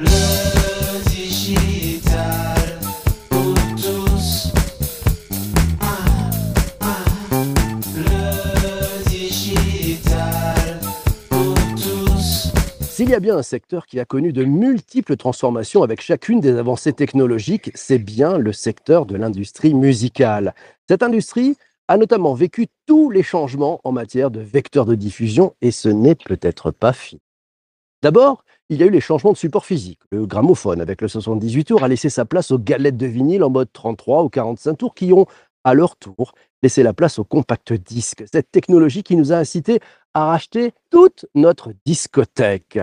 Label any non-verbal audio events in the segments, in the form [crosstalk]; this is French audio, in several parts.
Le digital pour tous. S'il y a bien un secteur qui a connu de multiples transformations avec chacune des avancées technologiques, c'est bien le secteur de l'industrie musicale. Cette industrie a notamment vécu tous les changements en matière de vecteurs de diffusion et ce n'est peut-être pas fini. D'abord, il y a eu les changements de support physique. Le gramophone avec le 78 tours a laissé sa place aux galettes de vinyle en mode 33 ou 45 tours qui ont, à leur tour, laissé la place au compact disque. Cette technologie qui nous a incité à racheter toute notre discothèque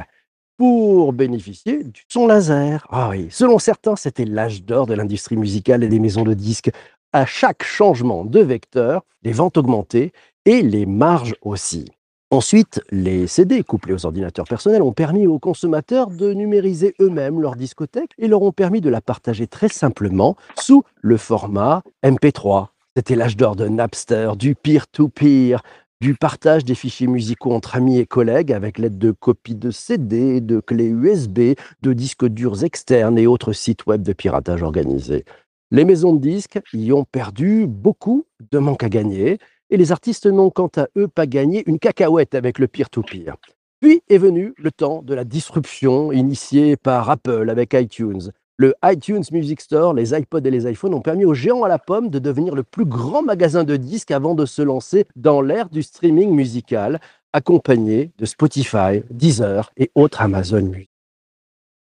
pour bénéficier du son laser. Ah oui, selon certains, c'était l'âge d'or de l'industrie musicale et des maisons de disques. À chaque changement de vecteur, les ventes augmentaient et les marges aussi. Ensuite, les CD couplés aux ordinateurs personnels ont permis aux consommateurs de numériser eux-mêmes leur discothèque et leur ont permis de la partager très simplement sous le format MP3. C'était l'âge d'or de Napster, du peer-to-peer, du partage des fichiers musicaux entre amis et collègues avec l'aide de copies de CD, de clés USB, de disques durs externes et autres sites web de piratage organisés. Les maisons de disques y ont perdu beaucoup de manque à gagner et les artistes n'ont quant à eux pas gagné une cacahuète avec le peer-to-peer. Puis est venu le temps de la disruption initiée par Apple avec iTunes. Le iTunes Music Store, les iPods et les iPhones ont permis aux géants à la pomme de devenir le plus grand magasin de disques avant de se lancer dans l'ère du streaming musical, accompagné de Spotify, Deezer et autres Amazon Music.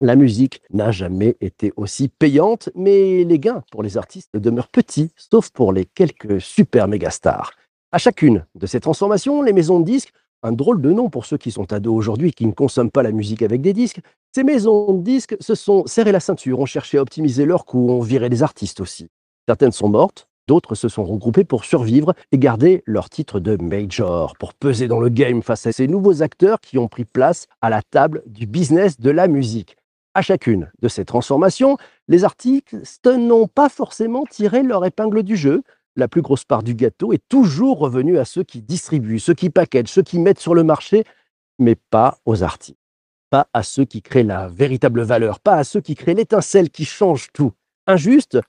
La musique n'a jamais été aussi payante, mais les gains pour les artistes demeurent petits, sauf pour les quelques super méga stars. À chacune de ces transformations, les maisons de disques, un drôle de nom pour ceux qui sont ados aujourd'hui et qui ne consomment pas la musique avec des disques, ces maisons de disques se sont serré la ceinture, ont cherché à optimiser leurs coûts, ont viré des artistes aussi. Certaines sont mortes, d'autres se sont regroupées pour survivre et garder leur titre de major, pour peser dans le game face à ces nouveaux acteurs qui ont pris place à la table du business de la musique. À chacune de ces transformations, les artistes n'ont pas forcément tiré leur épingle du jeu. La plus grosse part du gâteau est toujours revenue à ceux qui distribuent, ceux qui packagent, ceux qui mettent sur le marché, mais pas aux artistes. Pas à ceux qui créent la véritable valeur, pas à ceux qui créent l'étincelle qui change tout. Injuste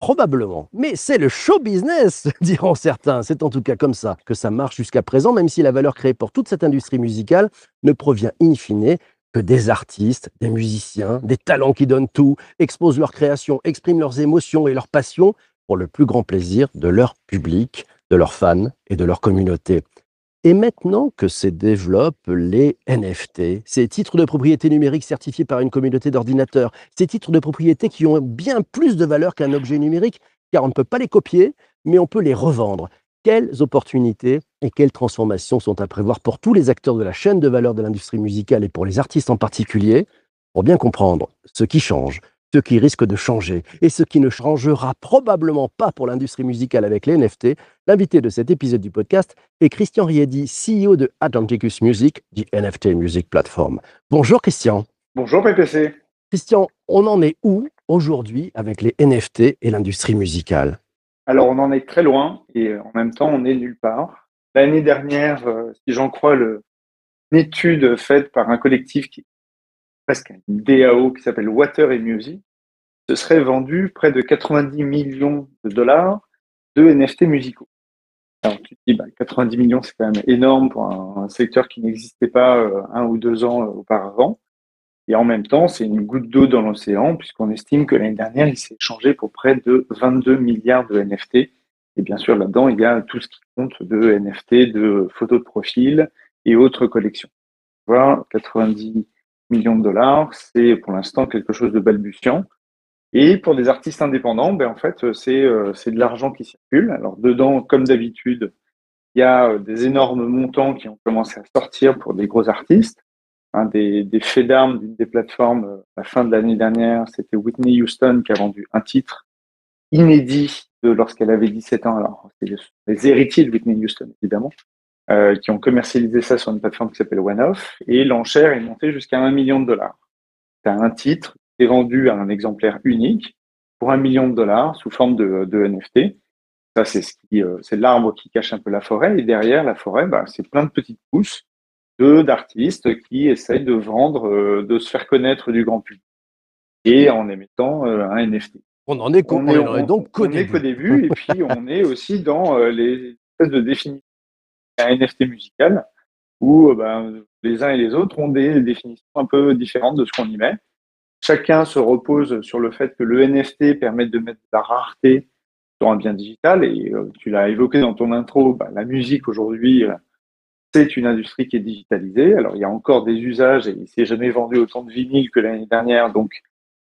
Probablement. Mais c'est le show business, [laughs] diront certains. C'est en tout cas comme ça que ça marche jusqu'à présent, même si la valeur créée pour toute cette industrie musicale ne provient in fine que des artistes, des musiciens, des talents qui donnent tout, exposent leur création, expriment leurs émotions et leurs passions pour le plus grand plaisir de leur public, de leurs fans et de leur communauté. Et maintenant que se développent les NFT, ces titres de propriété numérique certifiés par une communauté d'ordinateurs, ces titres de propriété qui ont bien plus de valeur qu'un objet numérique, car on ne peut pas les copier, mais on peut les revendre. Quelles opportunités et quelles transformations sont à prévoir pour tous les acteurs de la chaîne de valeur de l'industrie musicale et pour les artistes en particulier? Pour bien comprendre ce qui change, ce qui risque de changer et ce qui ne changera probablement pas pour l'industrie musicale avec les NFT, l'invité de cet épisode du podcast est Christian Riedi, CEO de Atlanticus Music, the NFT Music Platform. Bonjour Christian. Bonjour PPC. Christian, on en est où aujourd'hui avec les NFT et l'industrie musicale? Alors on en est très loin et en même temps on est nulle part. L'année dernière, euh, si j'en crois le, une étude faite par un collectif qui est presque un DAO qui s'appelle Water et Music, ce serait vendu près de 90 millions de dollars de NFT musicaux. Alors tu te dis, bah, 90 millions, c'est quand même énorme pour un, secteur qui n'existait pas euh, un ou deux ans euh, auparavant. Et en même temps, c'est une goutte d'eau dans l'océan, puisqu'on estime que l'année dernière, il s'est échangé pour près de 22 milliards de NFT. Et bien sûr, là-dedans, il y a tout ce qui compte de NFT, de photos de profil et autres collections. Voilà, 90 millions de dollars, c'est pour l'instant quelque chose de balbutiant. Et pour des artistes indépendants, ben en fait, c'est euh, de l'argent qui circule. Alors dedans, comme d'habitude, il y a euh, des énormes montants qui ont commencé à sortir pour des gros artistes. Un des, des faits d'armes d'une des plateformes euh, à la fin de l'année dernière, c'était Whitney Houston qui a vendu un titre inédit de lorsqu'elle avait 17 ans. Alors, c'est les héritiers de Whitney Houston, évidemment, euh, qui ont commercialisé ça sur une plateforme qui s'appelle OneOff. Et l'enchère est montée jusqu'à un million de dollars. C'est un titre qui est vendu à un exemplaire unique pour un million de dollars sous forme de, de NFT. Ça, c'est ce qui, euh, c'est l'arbre qui cache un peu la forêt. Et derrière la forêt, bah, c'est plein de petites pousses de d'artistes qui essayent de vendre, euh, de se faire connaître du grand public et en émettant un NFT. On en est, on en est donc on est début. qu'au début, et puis on est aussi dans les espèces de définitions d'un NFT musical, où euh, ben, les uns et les autres ont des définitions un peu différentes de ce qu'on y met. Chacun se repose sur le fait que le NFT permet de mettre de la rareté sur un bien digital, et euh, tu l'as évoqué dans ton intro, ben, la musique aujourd'hui, euh, c'est une industrie qui est digitalisée. Alors il y a encore des usages, et il s'est jamais vendu autant de vinyle que l'année dernière, donc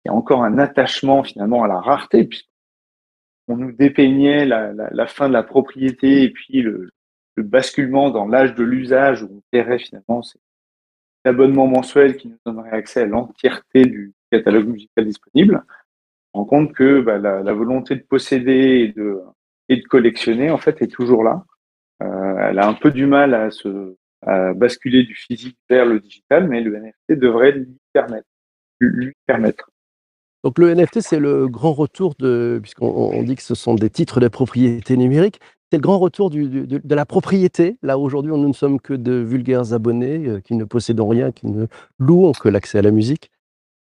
il y a encore un attachement finalement à la rareté, puisqu'on nous dépeignait la, la fin de la propriété et puis le, le basculement dans l'âge de l'usage où on paierait finalement cet abonnement mensuel qui nous donnerait accès à l'entièreté du catalogue musical disponible. On rend compte que bah, la, volonté de posséder et de, collectionner en fait est toujours là. Euh, elle a un peu du mal à se basculer du physique vers le digital, mais le NFT devrait lui permettre. Lui permettre. Donc le NFT, c'est le grand retour de, puisqu'on on dit que ce sont des titres de propriété numérique, c'est le grand retour de, la propriété. Là, aujourd'hui, nous ne sommes que de vulgaires abonnés euh, qui ne possédent rien, qui ne louent que l'accès à la musique.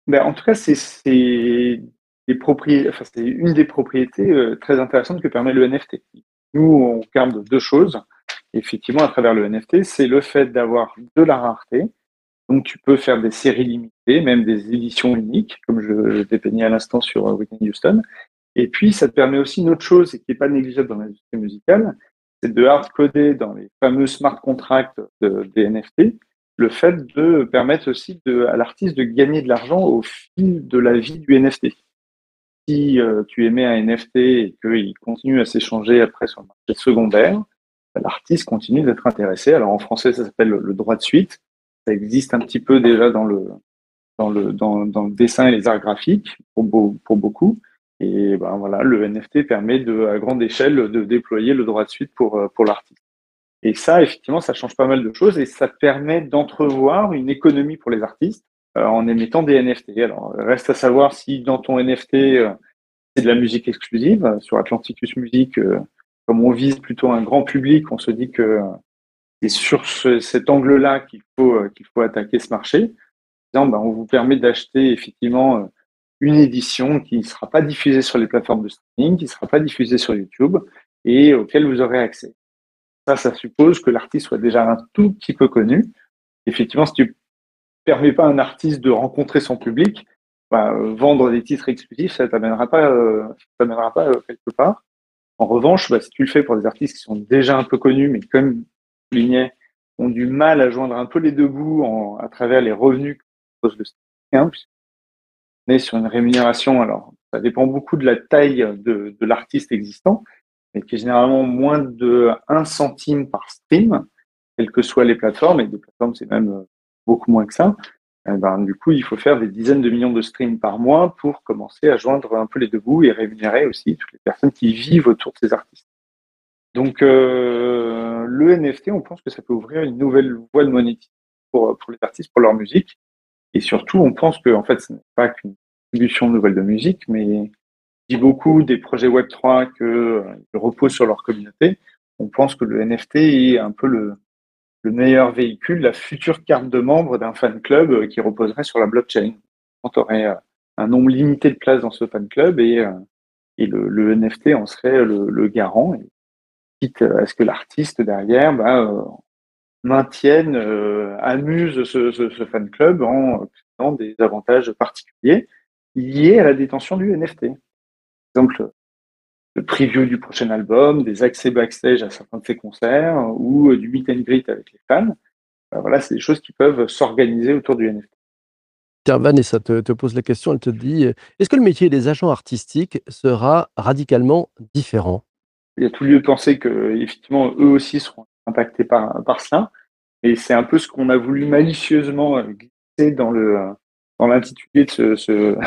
Ben, en tout cas, c'est une des propriétés euh, très intéressantes que permet le NFT. Nous, on garde deux choses. Effectivement, à travers le NFT, c'est le fait d'avoir de la rareté. Donc, tu peux faire des séries limitées, même des éditions uniques, comme je, je dépeignais à l'instant sur euh, Whitney Houston. Et puis, ça te permet aussi une autre chose et qui n'est pas négligeable dans l'industrie musicale, c'est de hard-coder dans les fameux smart contracts de, des NFT le fait de permettre aussi à l'artiste de gagner de l'argent au fil de la vie du NFT. Si euh, tu émets un NFT et qu'il continue à s'échanger après sur le marché secondaire, bah, l'artiste continue d'être intéressé. Alors en français, ça s'appelle le, droit de suite. Ça existe un petit peu déjà dans le, dans le, dans, le dessin et les arts graphiques pour, pour beaucoup. Et ben voilà, le NFT permet à grande échelle de déployer le droit de suite pour, pour l'artiste. Et ça, effectivement, ça change pas mal de choses et ça permet d'entrevoir une économie pour les artistes euh, en émettant des NFT. Alors, reste à savoir si dans ton NFT, euh, c'est de la musique exclusive. Sur Atlanticus Music, euh, comme on vise plutôt un grand public, on se dit que c'est sur ce, cet angle-là qu'il faut, qu'il faut attaquer ce marché. Disant, ben, on vous permet d'acheter effectivement une édition qui ne sera pas diffusée sur les plateformes de streaming, qui ne sera pas diffusée sur YouTube et auquel vous aurez accès. Ça, ça suppose que l'artiste soit déjà un tout petit peu connu. Effectivement, si tu permets pas à un artiste de rencontrer son public, bah, vendre des titres exclusifs, ça t'amènera pas, euh, t'amènera pas euh, quelque part. En revanche, bah, si tu le fais pour des artistes qui sont déjà un peu connus, mais comme soulignais, ont du mal à joindre un peu les deux bouts en, à travers les revenus que propose le streaming, hein, on est sur une rémunération. Alors, ça dépend beaucoup de la taille de, l'artiste existant, mais qui est généralement moins de 1 centime par stream, quelles que soient les plateformes, et des plateformes, c'est même beaucoup moins que ça. Eh ben, du coup, il faut faire des dizaines de millions de streams par mois pour commencer à joindre un peu les deux bouts et rémunérer aussi toutes les personnes qui vivent autour de ces artistes. Donc, euh, le NFT, on pense que ça peut ouvrir une nouvelle voie de monétisation pour, pour les artistes, pour leur musique. Et surtout, on pense que, en fait, ce n'est pas qu'une distribution nouvelle de musique, mais dit beaucoup des projets Web3 qu'ils euh, reposent sur leur communauté. On pense que le NFT est un peu le, le meilleur véhicule, la future carte de membre d'un fan club euh, qui reposerait sur la blockchain. On aurait euh, un nombre limité de places dans ce fan club et, et le, NFT en serait le, le, garant, et quitte à ce que l'artiste derrière bah, euh, maintienne, euh, amuse ce, ce, ce, fan club en créant des avantages particuliers liés à la détention du NFT exemple, le preview du prochain album, des accès backstage à certains de ses concerts ou du meet and greet avec les fans. Ben voilà, c'est des choses qui peuvent s'organiser autour du NFT. Tiens, Vanessa te, te, pose la question, elle te dit est-ce que le métier des agents artistiques sera radicalement différent? Il y a tout lieu de penser que, effectivement, eux aussi seront impactés par, par cela. Et c'est un peu ce qu'on a voulu malicieusement glisser dans le dans l'intitulé de [laughs] ce,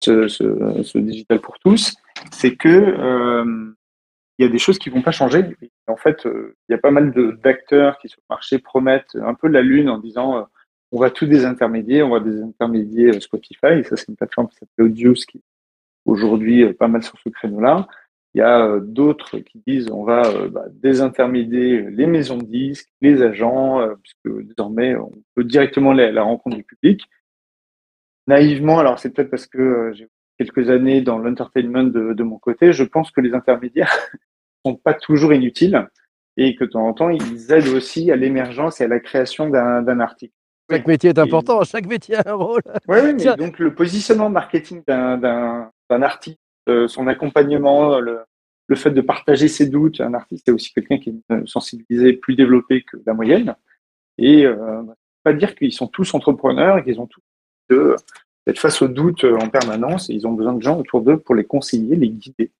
ce, ce, digital pour tous, c'est que euh, il y a des choses qui vont pas changer. En fait, euh, il y a pas mal d'acteurs qui sur le marché promettent un peu la lune en disant euh, on va tout désintermédier, on va désintermédier Spotify. Et ça, c'est une plateforme qui s'appelle Audius qui aujourd'hui pas mal sur ce créneau-là. Il y a d'autres qui disent on va bah, désintermédier les maisons de disques, les agents, puisque désormais on peut directement aller à la rencontre du public. naïvement, alors c'est peut-être parce que euh, j'ai quelques années dans l'entertainment de, de mon côté, je pense que les intermédiaires [laughs] sont pas toujours inutiles et que de temps en temps, ils aident aussi à l'émergence et à la création d'un article. Chaque métier est important, chaque métier a un rôle. Oui, oui, mais donc le positionnement marketing d'un- euh, son accompagnement, le, le fait de partager ses doutes, un artiste est aussi quelqu'un qui est euh, sensibilisé, plus développé que la moyenne. Et euh, pas dire qu'ils sont tous entrepreneurs et qu'ils ont tous de- d'être face aux doutes euh, en permanence ils ont besoin de gens autour d'eux pour les conseiller, les guider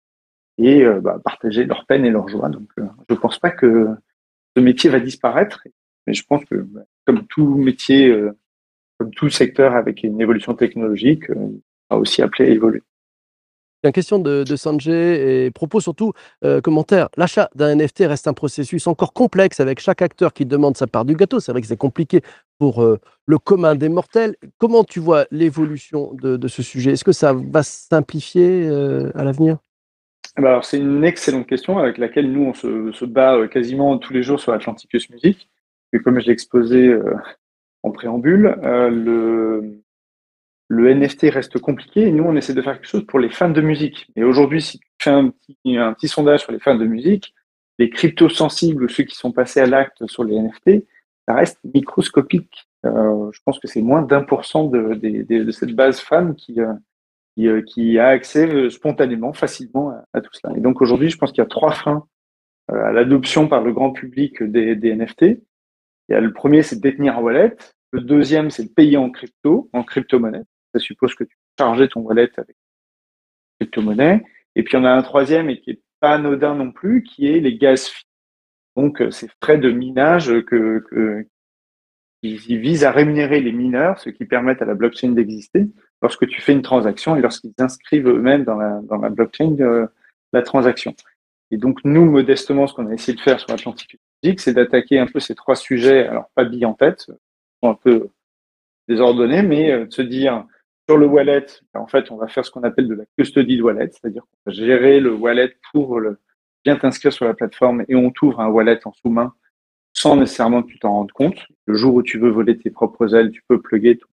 et euh, bah, partager leur peine et leur joie. Donc euh, je pense pas que ce métier va disparaître, mais je pense que bah, comme tout métier, euh, comme tout secteur avec une évolution technologique, euh, il sera aussi appelé à évoluer. Une question de, Sanjay et propos surtout, euh, commentaire. L'achat d'un NFT reste un processus encore complexe avec chaque acteur qui demande sa part du gâteau. C'est vrai que c'est compliqué pour euh, le commun des mortels. Comment tu vois l'évolution de, ce sujet? Est-ce que ça va simplifier euh, à l'avenir? Eh ben, alors, c'est une excellente question avec laquelle nous, on se, se bat quasiment tous les jours sur Atlanticus Music. Et comme je l'ai exposé en préambule, le, le NFT reste compliqué et nous, on essaie de faire quelque chose pour les fans de musique. Et aujourd'hui, si tu fais un petit, sondage sur les fans de musique, les crypto-sensibles ou ceux qui sont passés à l'acte sur les NFT, ça reste microscopique. Euh, je pense que c'est moins d'un pour cent de, cette base fan qui, euh, euh, qui, a accès spontanément, facilement à, tout cela. Et donc aujourd'hui, je pense qu'il y a trois freins à l'adoption par le grand public des, NFT. Le premier, c'est de détenir un wallet. Le deuxième, c'est de payer en crypto, en crypto-monnaie. Ça suppose que tu charges ton wallet avec crypto-monnaie. Et puis, on a un troisième et qui est pas anodin non plus, qui est les gaz fees. Donc, euh, ces frais de minage que, visent à rémunérer les mineurs, ce qui permettent à la blockchain d'exister lorsque tu fais une transaction et lorsqu'ils inscrivent eux-mêmes dans la, dans la blockchain euh, la transaction. Et donc, nous, modestement, ce qu'on a essayé de faire sur Atlantic Music, c'est d'attaquer un peu ces trois sujets, alors pas billes en tête, sont un peu désordonnés, mais euh, de se dire, sur le wallet, en fait, on va faire ce qu'on appelle de la custody de wallet, c'est-à-dire qu'on va gérer le wallet pour le, bien t'inscrire sur la plateforme et on t'ouvre un wallet en sous-main sans nécessairement que tu t'en rendes compte. Le jour où tu veux voler tes propres ailes, tu peux plugger ton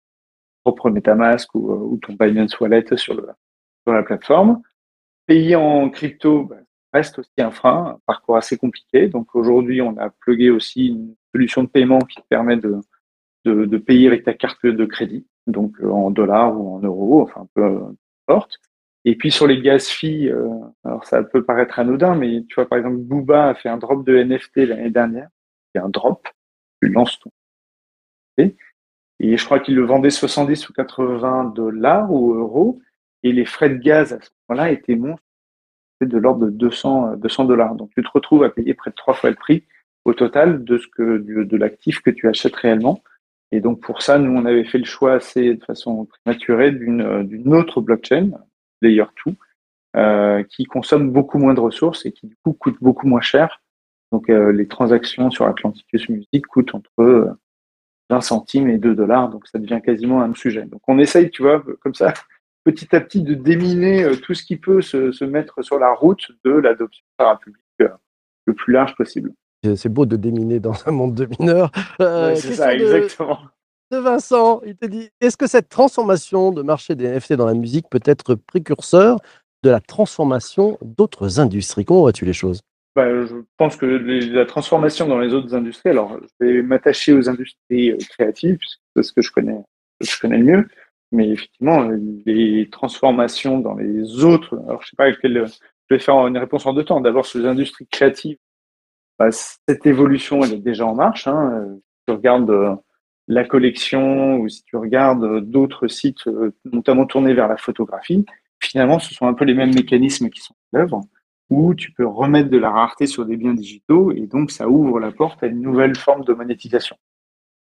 propre MetaMask ou, ou ton Binance Wallet sur, la plateforme. Payer en crypto bah, reste aussi un frein, un parcours assez compliqué. Donc aujourd'hui, on a plugué aussi une solution de paiement qui te permet de payer avec ta carte de crédit, donc euh, en dollars ou en euros, enfin peu importe. Et puis sur les gaz euh, alors ça peut paraître anodin, mais tu vois par exemple Booba a fait un drop de NFT l'année dernière, c'est un drop, tu lances ton et je crois qu'il le vendait 70 ou 80 dollars ou euros, et les frais de gaz à ce moment-là étaient monstres, de l'ordre de 200 200 dollars. Donc tu te retrouves à payer près de trois fois le prix au total de ce que de l'actif que tu achètes réellement. Et donc pour ça, nous on avait fait le choix assez de façon prématurée d'une d'une autre blockchain, Layer 2, euh, qui consomme beaucoup moins de ressources et qui du coup coûte beaucoup moins cher. Donc euh, les transactions sur Atlanticus Music coûtent entre euh, 20 centimes et 2 dollars, donc ça devient quasiment un sujet. Donc on essaye, tu vois, comme ça, [laughs] petit à petit, de déminer euh, tout ce qui peut se, se mettre sur la route de l'adoption par un public euh, le plus large possible. C'est beau de déminer dans un monde de mineurs. Euh, ouais, c'est ça, exactement. De, de Vincent, il te dit est-ce que cette transformation de marché des NFT dans la musique peut être précurseur de la transformation d'autres industries? Comment vois-tu les choses? Bah, je pense que les, la transformation dans les autres industries, alors je vais m'attacher aux industries euh, créatives, c'est ce que je connais, je connais le mieux, mais effectivement, les transformations dans les autres, alors je sais pas quelle, je vais faire une réponse en deux temps. D'abord sur les industries créatives, cette évolution, elle est déjà en marche. Hein. Si tu regardes euh, la collection ou si tu regardes euh, d'autres sites, euh, notamment tournés vers la photographie, finalement, ce sont un peu les mêmes mécanismes qui sont en œuvre où tu peux remettre de la rareté sur des biens digitaux et donc ça ouvre la porte à une nouvelle forme de monétisation.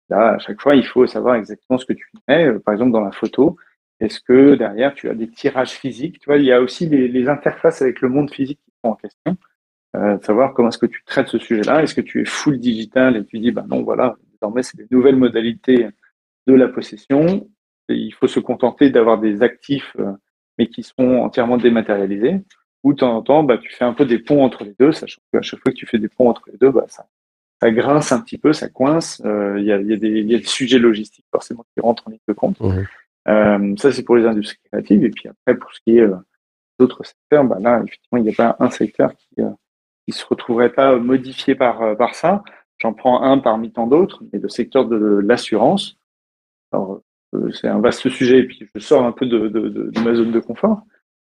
Là, à chaque fois, il faut savoir exactement ce que tu mets. Par exemple, dans la photo, est-ce que derrière, tu as des tirages physiques? Tu vois, il y a aussi les, les interfaces avec le monde physique qui sont en question. Euh, savoir comment est-ce que tu traites ce sujet-là. Est-ce que tu es full digital et tu dis, bah non, voilà, désormais, c'est des nouvelles modalités de la possession. Et il faut se contenter d'avoir des actifs, euh, mais qui sont entièrement dématérialisés ou de temps en temps, bah, tu fais un peu des ponts entre les deux, sachant qu'à chaque fois que tu fais des ponts entre les deux, bah, ça, ça grince un petit peu, ça coince. Il euh, y, a, y, a des, y a des sujets logistiques forcément qui rentrent en ligne de compte. Mmh. Euh, ça, c'est pour les industries créatives. Et puis après, pour ce qui est d'autres secteurs, bah là, effectivement, il n'y a pas un secteur qui ne se retrouverait pas modifié par, par ça. J'en prends un parmi tant d'autres, mais le secteur de l'assurance. Alors, c'est un vaste sujet, et puis je sors un peu de, de, ma zone de confort.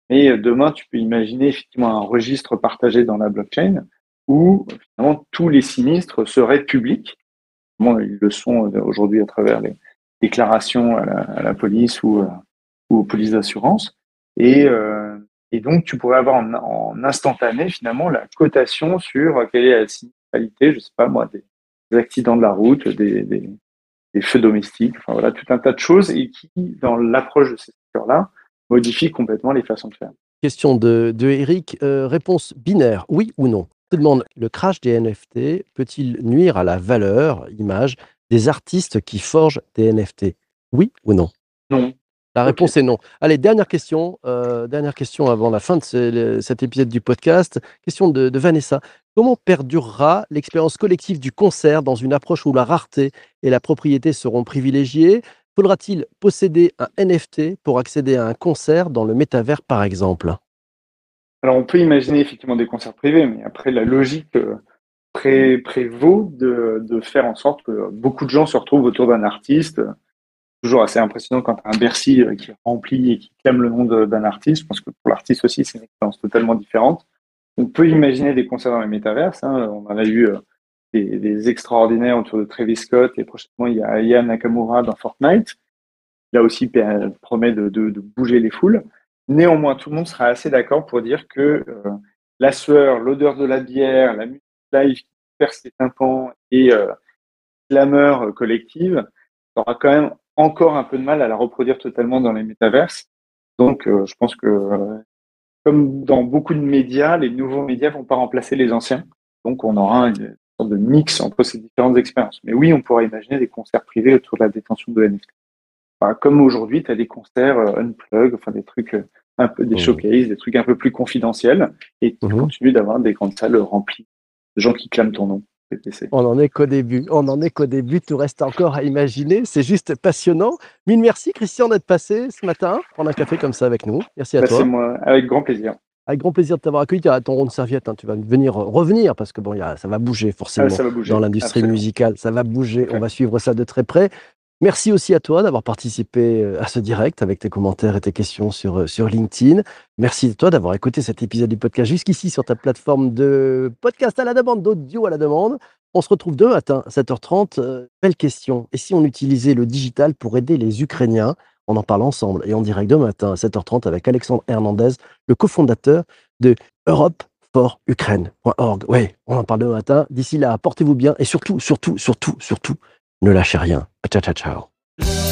Mais demain, tu peux imaginer effectivement un registre partagé dans la blockchain où finalement tous les sinistres seraient publics. Ils le sont aujourd'hui à travers les déclarations à la, police ou, ou, aux polices d'assurance. Et, euh, et, donc, tu pourrais avoir en, en, instantané finalement la cotation sur quelle est la sinistralité, je sais pas moi, des, des accidents de la route, des, des, des, feux domestiques, enfin voilà, tout un tas de choses et qui, dans l'approche de ces secteurs-là, modifient complètement les façons de faire. Question de, de Eric, euh, réponse binaire, oui ou non te demande, le crash des NFT peut-il nuire à la valeur, image, des artistes qui forgent des NFT Oui ou non? Non. La réponse okay. est non. Allez, dernière question, euh, dernière question avant la fin de ce, cet épisode du podcast. Question de, de Vanessa. Comment perdurera l'expérience collective du concert dans une approche où la rareté et la propriété seront privilégiées? Faudra-t-il posséder un NFT pour accéder à un concert dans le métavers, par exemple? Alors, on peut imaginer effectivement des concerts privés, mais après, la logique euh, pré prévaut de, de, faire en sorte que beaucoup de gens se retrouvent autour d'un artiste. Toujours assez impressionnant quand un Bercy euh, qui remplit et qui clame le nom d'un artiste. Je pense que pour l'artiste aussi, c'est une expérience totalement différente. On peut imaginer des concerts dans les métaverses. Hein. On en a eu euh, des, extraordinaires autour de Travis Scott et prochainement, il y a Aya Nakamura dans Fortnite. Là aussi, promet de, de, de bouger les foules. Néanmoins, tout le monde sera assez d'accord pour dire que euh, la sueur, l'odeur de la bière, la musique live qui perce les tympans et euh, clameur collective, aura quand même encore un peu de mal à la reproduire totalement dans les métaverses. Donc, euh, je pense que, euh, comme dans beaucoup de médias, les nouveaux médias vont pas remplacer les anciens. Donc, on aura une sorte de mix entre ces différentes expériences. Mais oui, on pourra imaginer des concerts privés autour de la détention de NFT. Enfin, comme aujourd'hui, tu as des concerts unplug, enfin des trucs un peu des showcases, des trucs un peu plus confidentiels, et tu mmh. continues d'avoir des grandes salles remplies de gens qui clament ton nom. On n'en est qu'au début. On n'en est qu'au début. Tout reste encore à imaginer. C'est juste passionnant. Mille merci, Christian, d'être passé ce matin, prendre un café comme ça avec nous. Merci à bah, toi. C'est moi, avec grand plaisir. Avec grand plaisir de t'avoir accueilli. Tu as ton rond de serviette. Hein. Tu vas venir revenir parce que bon, y a, ça va bouger forcément ah, va bouger. dans l'industrie musicale. Ça va bouger. On va suivre ça de très près. Merci aussi à toi d'avoir participé à ce direct avec tes commentaires et tes questions sur, sur LinkedIn. Merci à toi d'avoir écouté cet épisode du podcast jusqu'ici sur ta plateforme de podcast à la demande, d'audio à la demande. On se retrouve demain matin, 7h30. Euh, belle question. Et si on utilisait le digital pour aider les Ukrainiens On en parle ensemble et en direct demain matin à 7h30 avec Alexandre Hernandez, le cofondateur de Europe for Ukraine.org. Oui, on en parle demain matin. D'ici là, portez-vous bien et surtout, surtout, surtout, surtout, ne lâchez rien. Ciao, ciao, ciao.